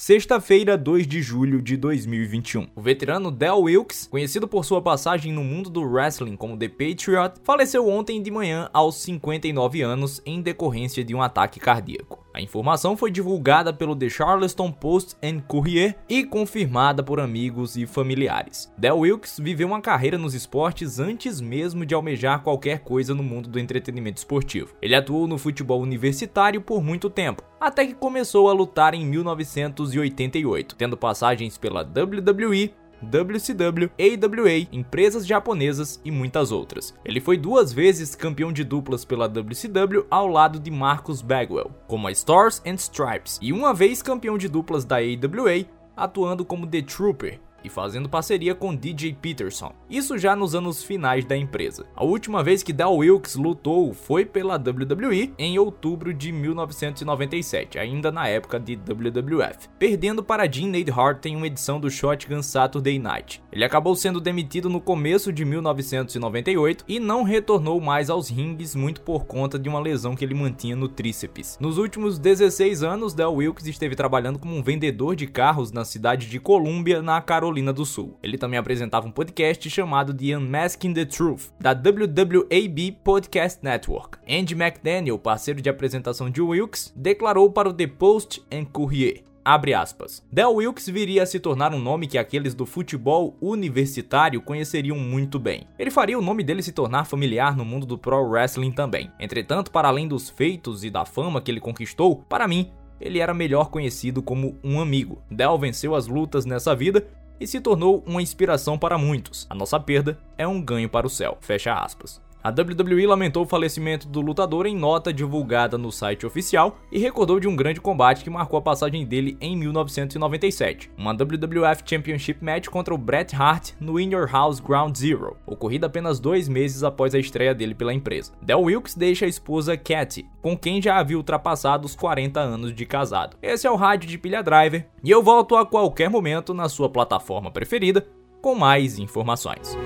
sexta-feira, 2 de julho de 2021. O veterano Del Wilkes, conhecido por sua passagem no mundo do wrestling como The Patriot, faleceu ontem de manhã aos 59 anos em decorrência de um ataque cardíaco. A informação foi divulgada pelo The Charleston Post and Courier e confirmada por amigos e familiares. Del Wilkes viveu uma carreira nos esportes antes mesmo de almejar qualquer coisa no mundo do entretenimento esportivo. Ele atuou no futebol universitário por muito tempo, até que começou a lutar em 1988, tendo passagens pela WWE, WCW, AWA, empresas japonesas e muitas outras. Ele foi duas vezes campeão de duplas pela WCW ao lado de Marcus Bagwell, como a Stars and Stripes, e uma vez campeão de duplas da AWA, atuando como The Trooper, e fazendo parceria com DJ Peterson. Isso já nos anos finais da empresa. A última vez que Del Wilkes lutou foi pela WWE em outubro de 1997, ainda na época de WWF, perdendo para Jim Neidhart em uma edição do Shotgun Saturday Night. Ele acabou sendo demitido no começo de 1998 e não retornou mais aos rings muito por conta de uma lesão que ele mantinha no tríceps. Nos últimos 16 anos, Del Wilkes esteve trabalhando como um vendedor de carros na cidade de Columbia, na Carolina Carolina do Sul. Ele também apresentava um podcast chamado The Unmasking the Truth, da WWAB Podcast Network. Andy McDaniel, parceiro de apresentação de Wilkes, declarou para o The Post and Courier, Abre aspas. Del Wilkes viria a se tornar um nome que aqueles do futebol universitário conheceriam muito bem. Ele faria o nome dele se tornar familiar no mundo do pro wrestling também. Entretanto, para além dos feitos e da fama que ele conquistou, para mim, ele era melhor conhecido como um amigo. Del venceu as lutas nessa vida e se tornou uma inspiração para muitos. A nossa perda é um ganho para o céu. Fecha aspas. A WWE lamentou o falecimento do lutador em nota divulgada no site oficial e recordou de um grande combate que marcou a passagem dele em 1997, uma WWF Championship Match contra o Bret Hart no In Your House Ground Zero, ocorrida apenas dois meses após a estreia dele pela empresa. Del Wilkes deixa a esposa Cathy, com quem já havia ultrapassado os 40 anos de casado. Esse é o Rádio de Pilha Driver e eu volto a qualquer momento na sua plataforma preferida com mais informações.